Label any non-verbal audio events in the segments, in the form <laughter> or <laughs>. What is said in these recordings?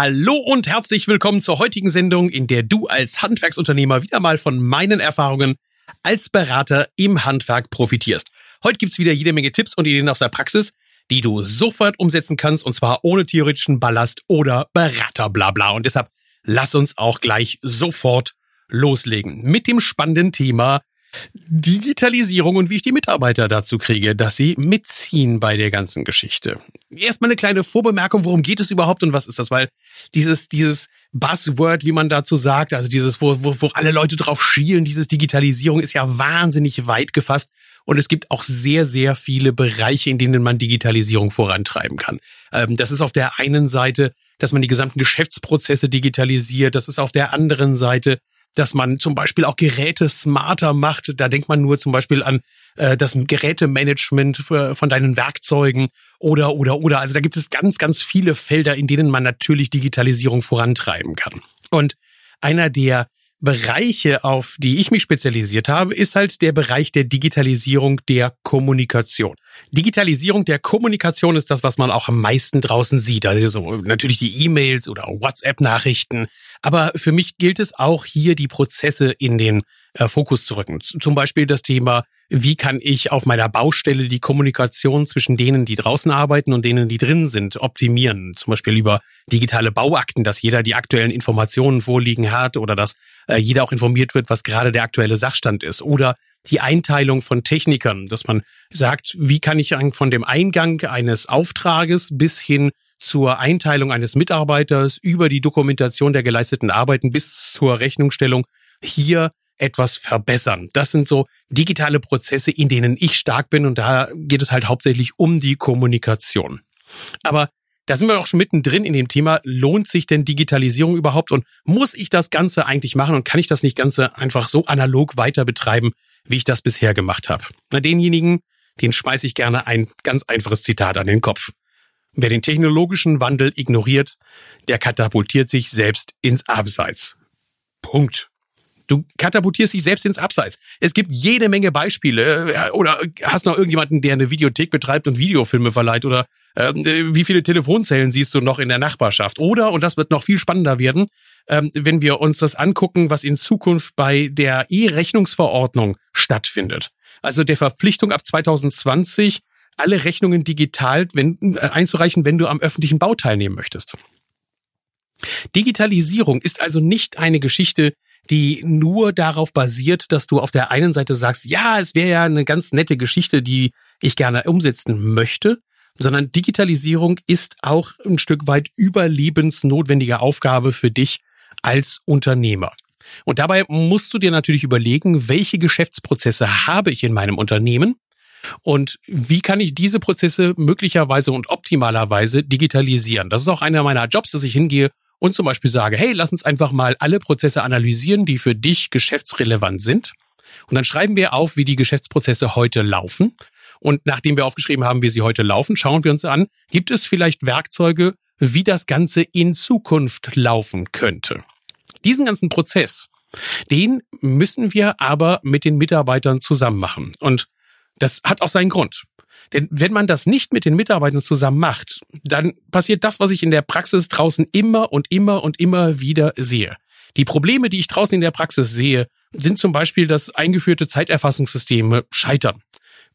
Hallo und herzlich willkommen zur heutigen Sendung, in der du als Handwerksunternehmer wieder mal von meinen Erfahrungen als Berater im Handwerk profitierst. Heute gibt's wieder jede Menge Tipps und Ideen aus der Praxis, die du sofort umsetzen kannst und zwar ohne theoretischen Ballast oder Beraterblabla. Und deshalb lass uns auch gleich sofort loslegen mit dem spannenden Thema Digitalisierung und wie ich die Mitarbeiter dazu kriege, dass sie mitziehen bei der ganzen Geschichte. Erstmal eine kleine Vorbemerkung, worum geht es überhaupt und was ist das? Weil dieses, dieses Buzzword, wie man dazu sagt, also dieses, wo, wo, wo alle Leute drauf schielen, dieses Digitalisierung ist ja wahnsinnig weit gefasst. Und es gibt auch sehr, sehr viele Bereiche, in denen man Digitalisierung vorantreiben kann. Ähm, das ist auf der einen Seite, dass man die gesamten Geschäftsprozesse digitalisiert. Das ist auf der anderen Seite, dass man zum Beispiel auch Geräte smarter macht. Da denkt man nur zum Beispiel an äh, das Gerätemanagement von deinen Werkzeugen oder, oder, oder. Also da gibt es ganz, ganz viele Felder, in denen man natürlich Digitalisierung vorantreiben kann. Und einer der Bereiche, auf die ich mich spezialisiert habe, ist halt der Bereich der Digitalisierung der Kommunikation. Digitalisierung der Kommunikation ist das, was man auch am meisten draußen sieht. Also so natürlich die E-Mails oder WhatsApp-Nachrichten. Aber für mich gilt es auch hier, die Prozesse in den äh, Fokus zu rücken. Zum Beispiel das Thema, wie kann ich auf meiner Baustelle die Kommunikation zwischen denen, die draußen arbeiten und denen, die drin sind, optimieren. Zum Beispiel über digitale Bauakten, dass jeder die aktuellen Informationen vorliegen hat oder dass äh, jeder auch informiert wird, was gerade der aktuelle Sachstand ist. Oder die Einteilung von Technikern, dass man sagt, wie kann ich von dem Eingang eines Auftrages bis hin zur Einteilung eines Mitarbeiters über die Dokumentation der geleisteten Arbeiten bis zur Rechnungsstellung hier etwas verbessern. Das sind so digitale Prozesse, in denen ich stark bin und da geht es halt hauptsächlich um die Kommunikation. Aber da sind wir auch schon mittendrin in dem Thema, lohnt sich denn Digitalisierung überhaupt und muss ich das Ganze eigentlich machen und kann ich das nicht Ganze einfach so analog weiter betreiben, wie ich das bisher gemacht habe? Na, denjenigen, den schmeiße ich gerne ein ganz einfaches Zitat an den Kopf. Wer den technologischen Wandel ignoriert, der katapultiert sich selbst ins Abseits. Punkt. Du katapultierst dich selbst ins Abseits. Es gibt jede Menge Beispiele. Äh, oder hast noch irgendjemanden, der eine Videothek betreibt und Videofilme verleiht? Oder äh, wie viele Telefonzellen siehst du noch in der Nachbarschaft? Oder, und das wird noch viel spannender werden, äh, wenn wir uns das angucken, was in Zukunft bei der E-Rechnungsverordnung stattfindet. Also der Verpflichtung ab 2020, alle Rechnungen digital wenn, äh, einzureichen, wenn du am öffentlichen Bau teilnehmen möchtest. Digitalisierung ist also nicht eine Geschichte, die nur darauf basiert, dass du auf der einen Seite sagst, ja, es wäre ja eine ganz nette Geschichte, die ich gerne umsetzen möchte, sondern Digitalisierung ist auch ein Stück weit überlebensnotwendige Aufgabe für dich als Unternehmer. Und dabei musst du dir natürlich überlegen, welche Geschäftsprozesse habe ich in meinem Unternehmen und wie kann ich diese Prozesse möglicherweise und optimalerweise digitalisieren? Das ist auch einer meiner Jobs, dass ich hingehe und zum Beispiel sage, hey, lass uns einfach mal alle Prozesse analysieren, die für dich geschäftsrelevant sind. Und dann schreiben wir auf, wie die Geschäftsprozesse heute laufen. Und nachdem wir aufgeschrieben haben, wie sie heute laufen, schauen wir uns an, gibt es vielleicht Werkzeuge, wie das Ganze in Zukunft laufen könnte. Diesen ganzen Prozess, den müssen wir aber mit den Mitarbeitern zusammen machen. Und das hat auch seinen Grund. Denn wenn man das nicht mit den Mitarbeitern zusammen macht, dann passiert das, was ich in der Praxis draußen immer und immer und immer wieder sehe. Die Probleme, die ich draußen in der Praxis sehe, sind zum Beispiel, dass eingeführte Zeiterfassungssysteme scheitern.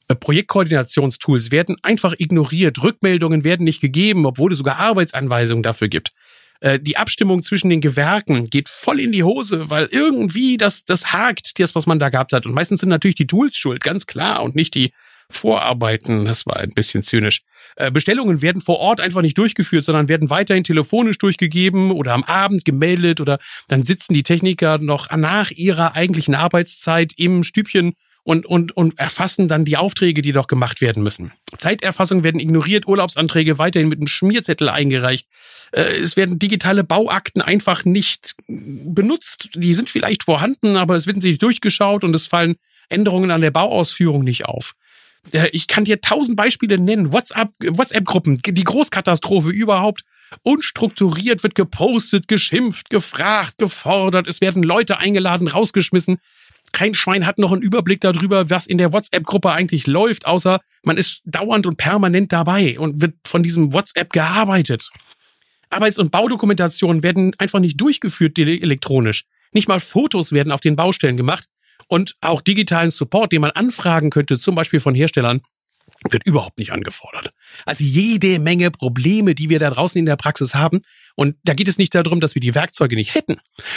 Äh, Projektkoordinationstools werden einfach ignoriert, Rückmeldungen werden nicht gegeben, obwohl es sogar Arbeitsanweisungen dafür gibt. Äh, die Abstimmung zwischen den Gewerken geht voll in die Hose, weil irgendwie das, das hakt, das, was man da gehabt hat. Und meistens sind natürlich die Tools schuld, ganz klar, und nicht die Vorarbeiten. Das war ein bisschen zynisch. Äh, Bestellungen werden vor Ort einfach nicht durchgeführt, sondern werden weiterhin telefonisch durchgegeben oder am Abend gemeldet oder dann sitzen die Techniker noch nach ihrer eigentlichen Arbeitszeit im Stübchen und, und, und erfassen dann die Aufträge, die doch gemacht werden müssen. Zeiterfassungen werden ignoriert, Urlaubsanträge weiterhin mit einem Schmierzettel eingereicht. Äh, es werden digitale Bauakten einfach nicht benutzt. Die sind vielleicht vorhanden, aber es werden sie nicht durchgeschaut und es fallen Änderungen an der Bauausführung nicht auf. Ich kann dir tausend Beispiele nennen. WhatsApp, WhatsApp-Gruppen, die Großkatastrophe überhaupt. Unstrukturiert wird gepostet, geschimpft, gefragt, gefordert. Es werden Leute eingeladen, rausgeschmissen kein Schwein hat noch einen Überblick darüber, was in der WhatsApp-Gruppe eigentlich läuft, außer man ist dauernd und permanent dabei und wird von diesem WhatsApp gearbeitet. Arbeits- und Baudokumentationen werden einfach nicht durchgeführt elektronisch. Nicht mal Fotos werden auf den Baustellen gemacht. Und auch digitalen Support, den man anfragen könnte, zum Beispiel von Herstellern, wird überhaupt nicht angefordert. Also jede Menge Probleme, die wir da draußen in der Praxis haben. Und da geht es nicht darum, dass wir die Werkzeuge nicht hätten,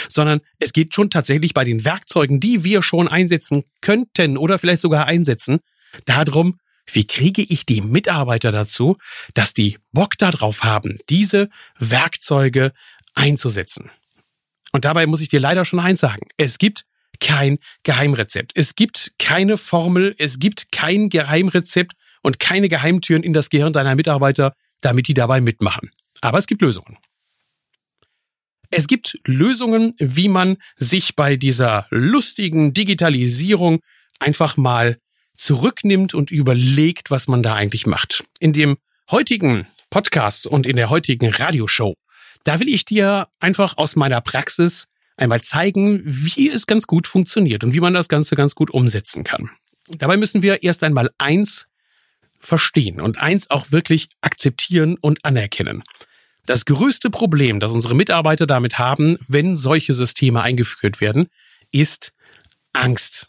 sondern es geht schon tatsächlich bei den Werkzeugen, die wir schon einsetzen könnten oder vielleicht sogar einsetzen, darum, wie kriege ich die Mitarbeiter dazu, dass die Bock darauf haben, diese Werkzeuge einzusetzen. Und dabei muss ich dir leider schon eins sagen. Es gibt kein Geheimrezept. Es gibt keine Formel, es gibt kein Geheimrezept und keine Geheimtüren in das Gehirn deiner Mitarbeiter, damit die dabei mitmachen. Aber es gibt Lösungen. Es gibt Lösungen, wie man sich bei dieser lustigen Digitalisierung einfach mal zurücknimmt und überlegt, was man da eigentlich macht. In dem heutigen Podcast und in der heutigen Radioshow, da will ich dir einfach aus meiner Praxis einmal zeigen, wie es ganz gut funktioniert und wie man das Ganze ganz gut umsetzen kann. Dabei müssen wir erst einmal eins verstehen und eins auch wirklich akzeptieren und anerkennen. Das größte Problem, das unsere Mitarbeiter damit haben, wenn solche Systeme eingeführt werden, ist Angst.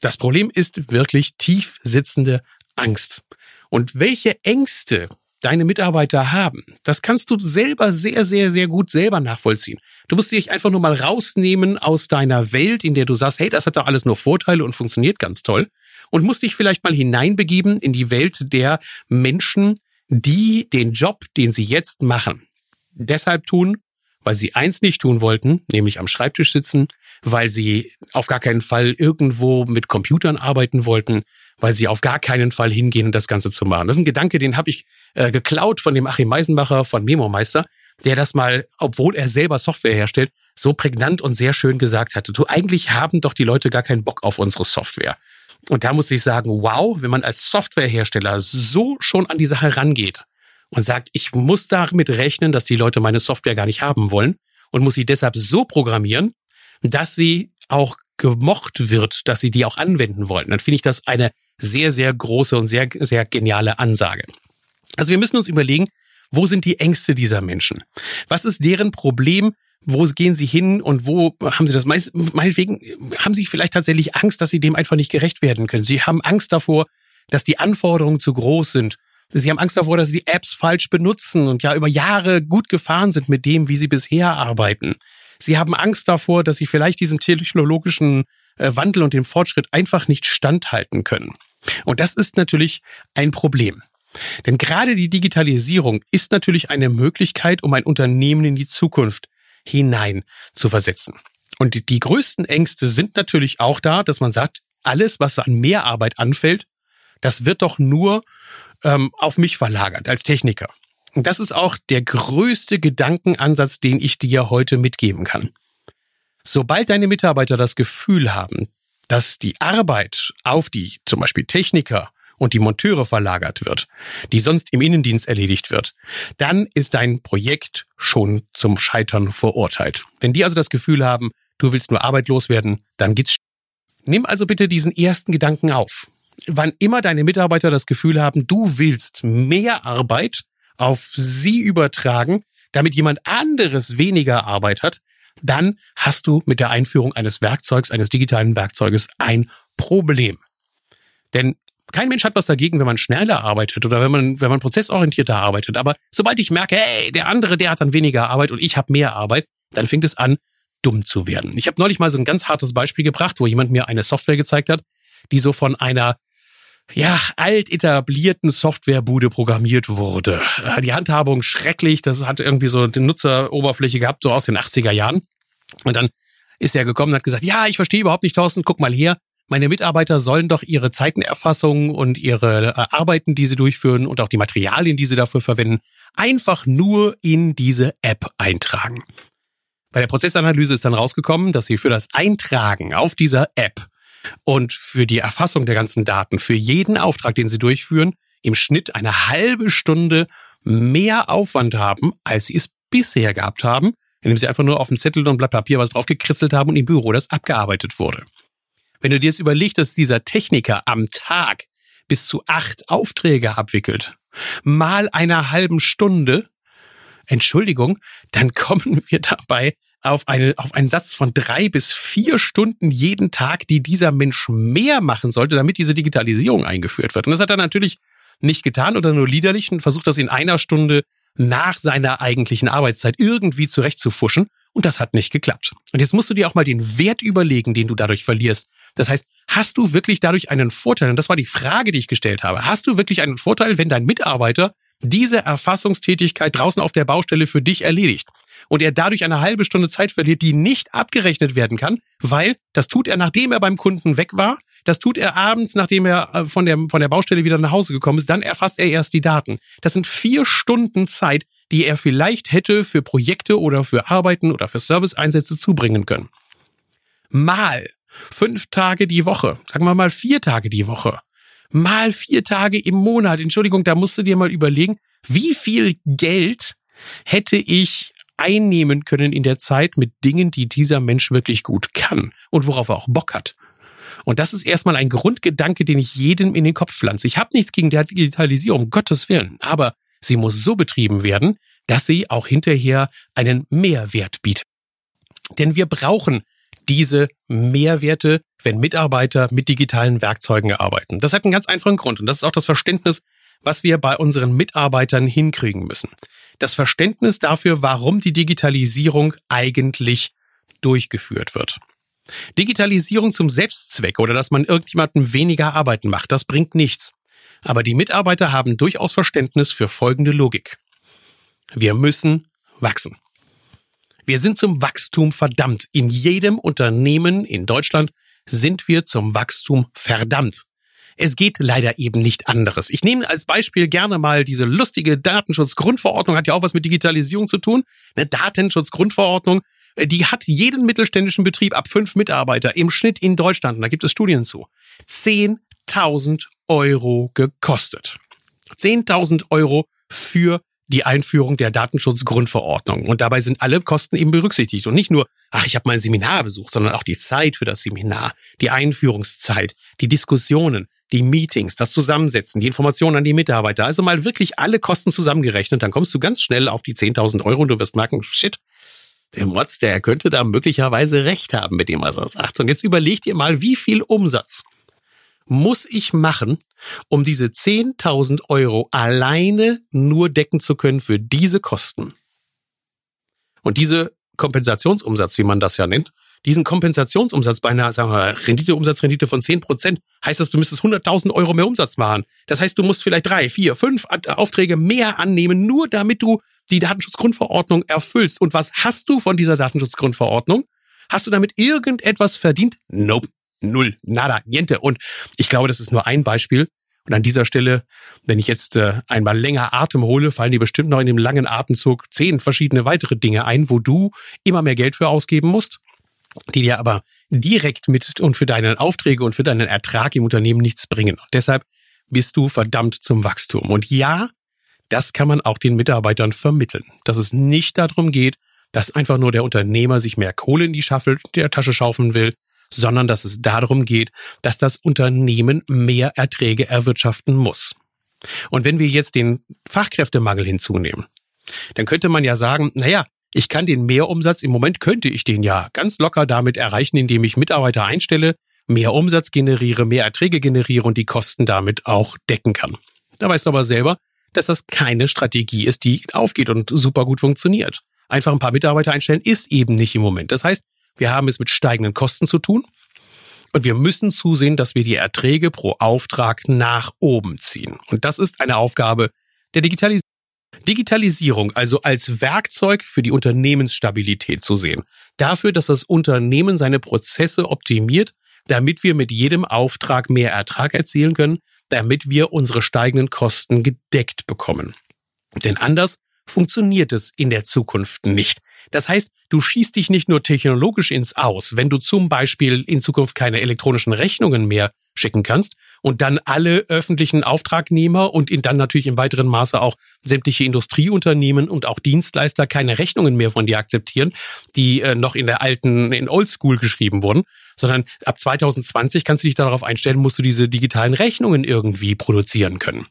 Das Problem ist wirklich tief sitzende Angst. Und welche Ängste deine Mitarbeiter haben, das kannst du selber sehr, sehr, sehr gut selber nachvollziehen. Du musst dich einfach nur mal rausnehmen aus deiner Welt, in der du sagst, hey, das hat doch alles nur Vorteile und funktioniert ganz toll. Und musst dich vielleicht mal hineinbegeben in die Welt der Menschen, die den Job, den sie jetzt machen, deshalb tun, weil sie eins nicht tun wollten, nämlich am Schreibtisch sitzen, weil sie auf gar keinen Fall irgendwo mit Computern arbeiten wollten, weil sie auf gar keinen Fall hingehen, das Ganze zu machen. Das ist ein Gedanke, den habe ich äh, geklaut von dem Achim Meisenbacher von Memo Meister, der das mal, obwohl er selber Software herstellt, so prägnant und sehr schön gesagt hatte. Du, eigentlich haben doch die Leute gar keinen Bock auf unsere Software. Und da muss ich sagen, wow, wenn man als Softwarehersteller so schon an die Sache rangeht, und sagt, ich muss damit rechnen, dass die Leute meine Software gar nicht haben wollen und muss sie deshalb so programmieren, dass sie auch gemocht wird, dass sie die auch anwenden wollen. Dann finde ich das eine sehr, sehr große und sehr, sehr geniale Ansage. Also wir müssen uns überlegen, wo sind die Ängste dieser Menschen? Was ist deren Problem? Wo gehen sie hin und wo haben sie das? Meinetwegen haben sie vielleicht tatsächlich Angst, dass sie dem einfach nicht gerecht werden können. Sie haben Angst davor, dass die Anforderungen zu groß sind Sie haben Angst davor, dass sie die Apps falsch benutzen und ja über Jahre gut gefahren sind mit dem, wie sie bisher arbeiten. Sie haben Angst davor, dass sie vielleicht diesem technologischen äh, Wandel und dem Fortschritt einfach nicht standhalten können. Und das ist natürlich ein Problem. Denn gerade die Digitalisierung ist natürlich eine Möglichkeit, um ein Unternehmen in die Zukunft hinein zu versetzen. Und die, größten Ängste sind natürlich auch da, dass man sagt, alles, was an Mehrarbeit anfällt, das wird doch nur ähm, auf mich verlagert als Techniker. Und das ist auch der größte Gedankenansatz, den ich dir heute mitgeben kann. Sobald deine Mitarbeiter das Gefühl haben, dass die Arbeit auf die zum Beispiel Techniker und die Monteure verlagert wird, die sonst im Innendienst erledigt wird, dann ist dein Projekt schon zum Scheitern verurteilt. Wenn die also das Gefühl haben, du willst nur arbeitslos werden, dann geht's. Nimm also bitte diesen ersten Gedanken auf wann immer deine Mitarbeiter das Gefühl haben, du willst mehr Arbeit auf sie übertragen, damit jemand anderes weniger Arbeit hat, dann hast du mit der Einführung eines Werkzeugs, eines digitalen Werkzeuges ein Problem. Denn kein Mensch hat was dagegen, wenn man schneller arbeitet oder wenn man, wenn man prozessorientierter arbeitet. Aber sobald ich merke, hey, der andere, der hat dann weniger Arbeit und ich habe mehr Arbeit, dann fängt es an, dumm zu werden. Ich habe neulich mal so ein ganz hartes Beispiel gebracht, wo jemand mir eine Software gezeigt hat, die so von einer ja, alt etablierten Softwarebude programmiert wurde. Die Handhabung schrecklich, das hat irgendwie so eine Nutzeroberfläche gehabt, so aus den 80er Jahren. Und dann ist er gekommen und hat gesagt, ja, ich verstehe überhaupt nicht, Thorsten, guck mal her, meine Mitarbeiter sollen doch ihre Zeitenerfassung und ihre äh, Arbeiten, die sie durchführen und auch die Materialien, die sie dafür verwenden, einfach nur in diese App eintragen. Bei der Prozessanalyse ist dann rausgekommen, dass sie für das Eintragen auf dieser App und für die Erfassung der ganzen Daten, für jeden Auftrag, den sie durchführen, im Schnitt eine halbe Stunde mehr Aufwand haben, als sie es bisher gehabt haben, indem sie einfach nur auf dem Zettel und Blatt Papier was draufgekritzelt haben und im Büro das abgearbeitet wurde. Wenn du dir jetzt überlegst, dass dieser Techniker am Tag bis zu acht Aufträge abwickelt, mal einer halben Stunde, Entschuldigung, dann <laughs> kommen wir dabei auf, eine, auf einen Satz von drei bis vier Stunden jeden Tag, die dieser Mensch mehr machen sollte, damit diese Digitalisierung eingeführt wird. Und das hat er natürlich nicht getan oder nur liederlich und versucht das in einer Stunde nach seiner eigentlichen Arbeitszeit irgendwie zurechtzufuschen. Und das hat nicht geklappt. Und jetzt musst du dir auch mal den Wert überlegen, den du dadurch verlierst. Das heißt, hast du wirklich dadurch einen Vorteil? Und das war die Frage, die ich gestellt habe. Hast du wirklich einen Vorteil, wenn dein Mitarbeiter diese Erfassungstätigkeit draußen auf der Baustelle für dich erledigt? Und er dadurch eine halbe Stunde Zeit verliert, die nicht abgerechnet werden kann, weil das tut er, nachdem er beim Kunden weg war. Das tut er abends, nachdem er äh, von der, von der Baustelle wieder nach Hause gekommen ist. Dann erfasst er erst die Daten. Das sind vier Stunden Zeit, die er vielleicht hätte für Projekte oder für Arbeiten oder für Serviceeinsätze zubringen können. Mal fünf Tage die Woche, sagen wir mal vier Tage die Woche, mal vier Tage im Monat. Entschuldigung, da musst du dir mal überlegen, wie viel Geld hätte ich einnehmen können in der Zeit mit Dingen, die dieser Mensch wirklich gut kann und worauf er auch Bock hat. Und das ist erstmal ein Grundgedanke, den ich jedem in den Kopf pflanze. Ich habe nichts gegen die Digitalisierung, um Gottes Willen, aber sie muss so betrieben werden, dass sie auch hinterher einen Mehrwert bietet. Denn wir brauchen diese Mehrwerte, wenn Mitarbeiter mit digitalen Werkzeugen arbeiten. Das hat einen ganz einfachen Grund und das ist auch das Verständnis, was wir bei unseren Mitarbeitern hinkriegen müssen. Das Verständnis dafür, warum die Digitalisierung eigentlich durchgeführt wird. Digitalisierung zum Selbstzweck oder dass man irgendjemandem weniger Arbeiten macht, das bringt nichts. Aber die Mitarbeiter haben durchaus Verständnis für folgende Logik. Wir müssen wachsen. Wir sind zum Wachstum verdammt. In jedem Unternehmen in Deutschland sind wir zum Wachstum verdammt. Es geht leider eben nicht anderes. Ich nehme als Beispiel gerne mal diese lustige Datenschutzgrundverordnung, hat ja auch was mit Digitalisierung zu tun. Eine Datenschutzgrundverordnung, äh, die hat jeden mittelständischen Betrieb ab fünf Mitarbeiter im Schnitt in Deutschland, und da gibt es Studien zu, 10.000 Euro gekostet. 10.000 Euro für die Einführung der Datenschutzgrundverordnung. Und dabei sind alle Kosten eben berücksichtigt. Und nicht nur, ach, ich habe mal ein Seminar besucht, sondern auch die Zeit für das Seminar, die Einführungszeit, die Diskussionen, die Meetings, das Zusammensetzen, die Informationen an die Mitarbeiter. Also mal wirklich alle Kosten zusammengerechnet. Dann kommst du ganz schnell auf die 10.000 Euro und du wirst merken, shit, der Motz, der könnte da möglicherweise recht haben mit dem, was er sagt. Und jetzt überleg dir mal, wie viel Umsatz muss ich machen, um diese 10.000 Euro alleine nur decken zu können für diese Kosten? Und diese Kompensationsumsatz, wie man das ja nennt, diesen Kompensationsumsatz bei einer sagen wir, Rendite, Umsatzrendite von 10 Prozent, heißt das, du müsstest 100.000 Euro mehr Umsatz machen. Das heißt, du musst vielleicht drei, vier, fünf Aufträge mehr annehmen, nur damit du die Datenschutzgrundverordnung erfüllst. Und was hast du von dieser Datenschutzgrundverordnung? Hast du damit irgendetwas verdient? Nope. Null, nada, niente. Und ich glaube, das ist nur ein Beispiel. Und an dieser Stelle, wenn ich jetzt äh, einmal länger Atem hole, fallen dir bestimmt noch in dem langen Atemzug zehn verschiedene weitere Dinge ein, wo du immer mehr Geld für ausgeben musst, die dir aber direkt mit und für deine Aufträge und für deinen Ertrag im Unternehmen nichts bringen. Und deshalb bist du verdammt zum Wachstum. Und ja, das kann man auch den Mitarbeitern vermitteln, dass es nicht darum geht, dass einfach nur der Unternehmer sich mehr Kohle in die Schaffel der Tasche schaufeln will, sondern dass es darum geht, dass das Unternehmen mehr Erträge erwirtschaften muss. Und wenn wir jetzt den Fachkräftemangel hinzunehmen, dann könnte man ja sagen, naja, ich kann den Mehrumsatz, im Moment könnte ich den ja ganz locker damit erreichen, indem ich Mitarbeiter einstelle, mehr Umsatz generiere, mehr Erträge generiere und die Kosten damit auch decken kann. Da weißt du aber selber, dass das keine Strategie ist, die aufgeht und super gut funktioniert. Einfach ein paar Mitarbeiter einstellen ist eben nicht im Moment. Das heißt, wir haben es mit steigenden Kosten zu tun. Und wir müssen zusehen, dass wir die Erträge pro Auftrag nach oben ziehen. Und das ist eine Aufgabe der Digitalisierung. Digitalisierung also als Werkzeug für die Unternehmensstabilität zu sehen. Dafür, dass das Unternehmen seine Prozesse optimiert, damit wir mit jedem Auftrag mehr Ertrag erzielen können, damit wir unsere steigenden Kosten gedeckt bekommen. Denn anders funktioniert es in der Zukunft nicht. Das heißt, du schießt dich nicht nur technologisch ins Aus, wenn du zum Beispiel in Zukunft keine elektronischen Rechnungen mehr schicken kannst und dann alle öffentlichen Auftragnehmer und in dann natürlich im weiteren Maße auch sämtliche Industrieunternehmen und auch Dienstleister keine Rechnungen mehr von dir akzeptieren, die äh, noch in der alten, in Oldschool geschrieben wurden, sondern ab 2020 kannst du dich darauf einstellen, musst du diese digitalen Rechnungen irgendwie produzieren können.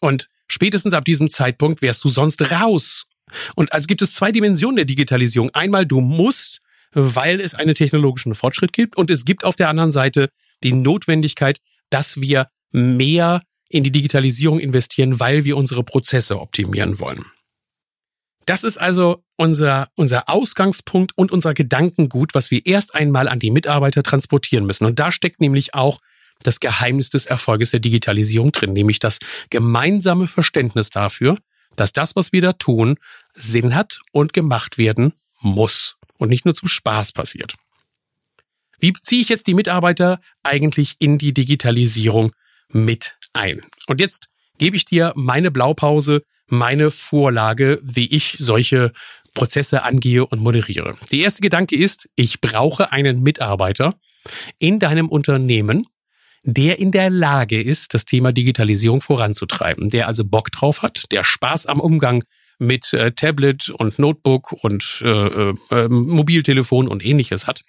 Und spätestens ab diesem Zeitpunkt wärst du sonst raus Und also gibt es zwei Dimensionen der Digitalisierung. Einmal, du musst, weil es einen technologischen Fortschritt gibt. Und es gibt auf der anderen Seite die Notwendigkeit, dass wir mehr in die Digitalisierung investieren, weil wir unsere Prozesse optimieren wollen. Das ist also unser, unser Ausgangspunkt und unser Gedankengut, was wir erst einmal an die Mitarbeiter transportieren müssen. Und da steckt nämlich auch das Geheimnis des Erfolges der Digitalisierung drin, nämlich das gemeinsame Verständnis dafür, dass das, was wir da tun, Sinn hat und gemacht werden muss und nicht nur zum Spaß passiert. Wie ziehe ich jetzt die Mitarbeiter eigentlich in die Digitalisierung mit ein? Und jetzt gebe ich dir meine Blaupause, meine Vorlage, wie ich solche Prozesse angehe und moderiere. Der erste Gedanke ist, ich brauche einen Mitarbeiter in deinem Unternehmen, der in der Lage ist, das Thema Digitalisierung voranzutreiben, der also Bock drauf hat, der Spaß am Umgang mit äh, Tablet und Notebook und äh, äh, äh Mobiltelefon und ähnliches hat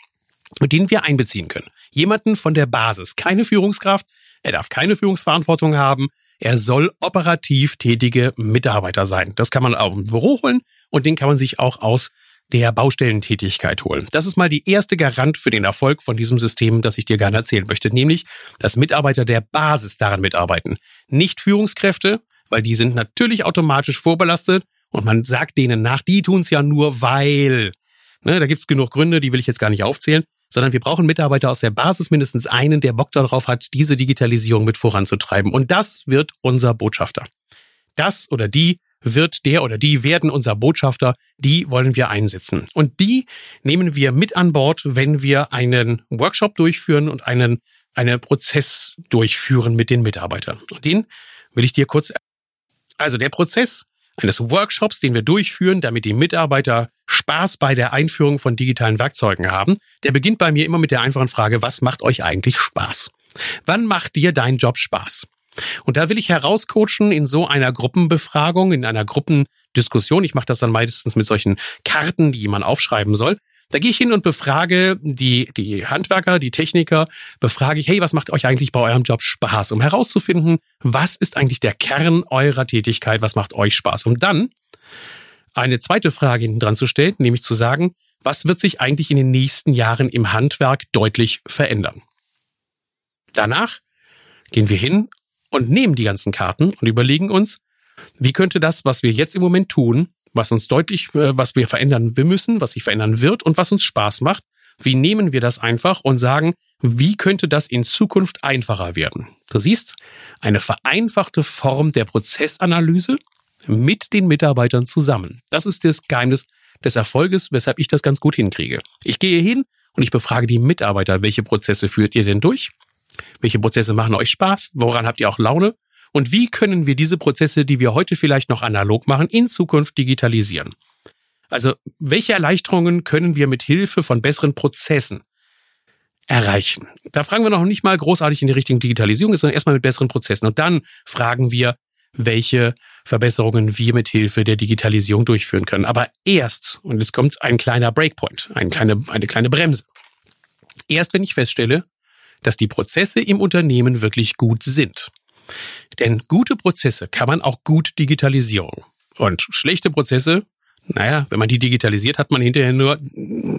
den wir einbeziehen können. Jemanden von der Basis, keine Führungskraft, er darf keine Führungsverantwortung haben, er soll operativ tätige Mitarbeiter sein. Das kann man auch im Büro holen und den kann man sich auch aus der Baustellentätigkeit holen. Das ist mal die erste Garant für den Erfolg von diesem System, das ich dir gerne erzählen möchte, nämlich, dass Mitarbeiter der Basis daran mitarbeiten. Nicht Führungskräfte, weil die sind natürlich automatisch vorbelastet und man sagt denen nach, die tun es ja nur weil. Ne, da gibt's genug Gründe, die will ich jetzt gar nicht aufzählen sondern wir brauchen Mitarbeiter aus der Basis, mindestens einen, der Bock darauf hat, diese Digitalisierung mit voranzutreiben. Und das wird unser Botschafter. Das oder die wird der oder die werden unser Botschafter, die wollen wir einsetzen. Und die nehmen wir mit an Bord, wenn wir einen Workshop durchführen und einen, einen Prozess durchführen mit den Mitarbeitern. Und den will ich dir kurz. Also der Prozess eines Workshops, den wir durchführen, damit die Mitarbeiter Spaß bei der Einführung von digitalen Werkzeugen haben, der beginnt bei mir immer mit der einfachen Frage, was macht euch eigentlich Spaß? Wann macht dir dein Job Spaß? Und da will ich herauscoachen in so einer Gruppenbefragung, in einer Gruppendiskussion. Ich mache das dann meistens mit solchen Karten, die man aufschreiben soll. Da gehe ich hin und befrage die, die Handwerker, die Techniker, befrage ich, hey, was macht euch eigentlich bei eurem Job Spaß? Um herauszufinden, was ist eigentlich der Kern eurer Tätigkeit, was macht euch Spaß? Um dann eine zweite Frage hinten dran zu stellen, nämlich zu sagen, was wird sich eigentlich in den nächsten Jahren im Handwerk deutlich verändern? Danach gehen wir hin und nehmen die ganzen Karten und überlegen uns, wie könnte das, was wir jetzt im Moment tun, was uns deutlich, äh, was wir verändern müssen, was sich verändern wird und was uns Spaß macht. Wie nehmen wir das einfach und sagen, wie könnte das in Zukunft einfacher werden? Du siehst, eine vereinfachte Form der Prozessanalyse mit den Mitarbeitern zusammen. Das ist das Geheimnis des Erfolges, weshalb ich das ganz gut hinkriege. Ich gehe hin und ich befrage die Mitarbeiter, welche Prozesse führt ihr denn durch? Welche Prozesse machen euch Spaß? Woran habt ihr auch Laune? Und wie können wir diese Prozesse, die wir heute vielleicht noch analog machen, in Zukunft digitalisieren? Also, welche Erleichterungen können wir mit Hilfe von besseren Prozessen erreichen? Da fragen wir noch nicht mal großartig in die Richtung Digitalisierung, sondern erstmal mit besseren Prozessen. Und dann fragen wir, welche Verbesserungen wir mit Hilfe der Digitalisierung durchführen können. Aber erst, und es kommt ein kleiner Breakpoint, eine kleine, eine kleine Bremse. Erst wenn ich feststelle, dass die Prozesse im Unternehmen wirklich gut sind, denn gute Prozesse kann man auch gut digitalisieren. Und schlechte Prozesse, naja, wenn man die digitalisiert, hat man hinterher nur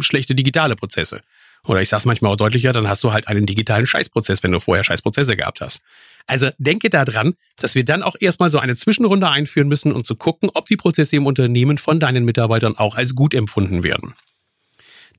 schlechte digitale Prozesse. Oder ich sage es manchmal auch deutlicher, dann hast du halt einen digitalen Scheißprozess, wenn du vorher Scheißprozesse gehabt hast. Also denke daran, dass wir dann auch erstmal so eine Zwischenrunde einführen müssen, um zu gucken, ob die Prozesse im Unternehmen von deinen Mitarbeitern auch als gut empfunden werden.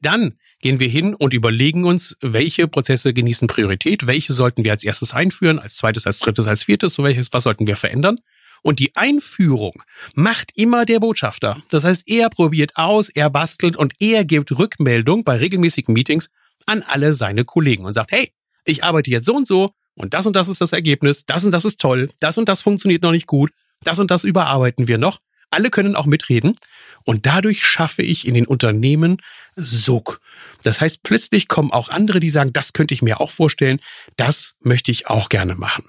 Dann gehen wir hin und überlegen uns, welche Prozesse genießen Priorität, welche sollten wir als erstes einführen, als zweites, als drittes, als viertes, so welches, was sollten wir verändern. Und die Einführung macht immer der Botschafter. Das heißt, er probiert aus, er bastelt und er gibt Rückmeldung bei regelmäßigen Meetings an alle seine Kollegen und sagt, hey, ich arbeite jetzt so und so und das und das ist das Ergebnis, das und das ist toll, das und das funktioniert noch nicht gut, das und das überarbeiten wir noch. Alle können auch mitreden und dadurch schaffe ich in den Unternehmen Sog. Das heißt, plötzlich kommen auch andere, die sagen, das könnte ich mir auch vorstellen, das möchte ich auch gerne machen.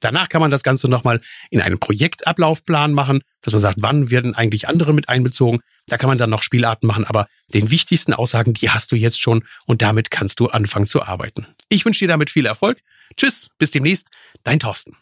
Danach kann man das Ganze nochmal in einen Projektablaufplan machen, dass man sagt, wann werden eigentlich andere mit einbezogen. Da kann man dann noch Spielarten machen, aber den wichtigsten Aussagen, die hast du jetzt schon und damit kannst du anfangen zu arbeiten. Ich wünsche dir damit viel Erfolg. Tschüss, bis demnächst, dein Thorsten.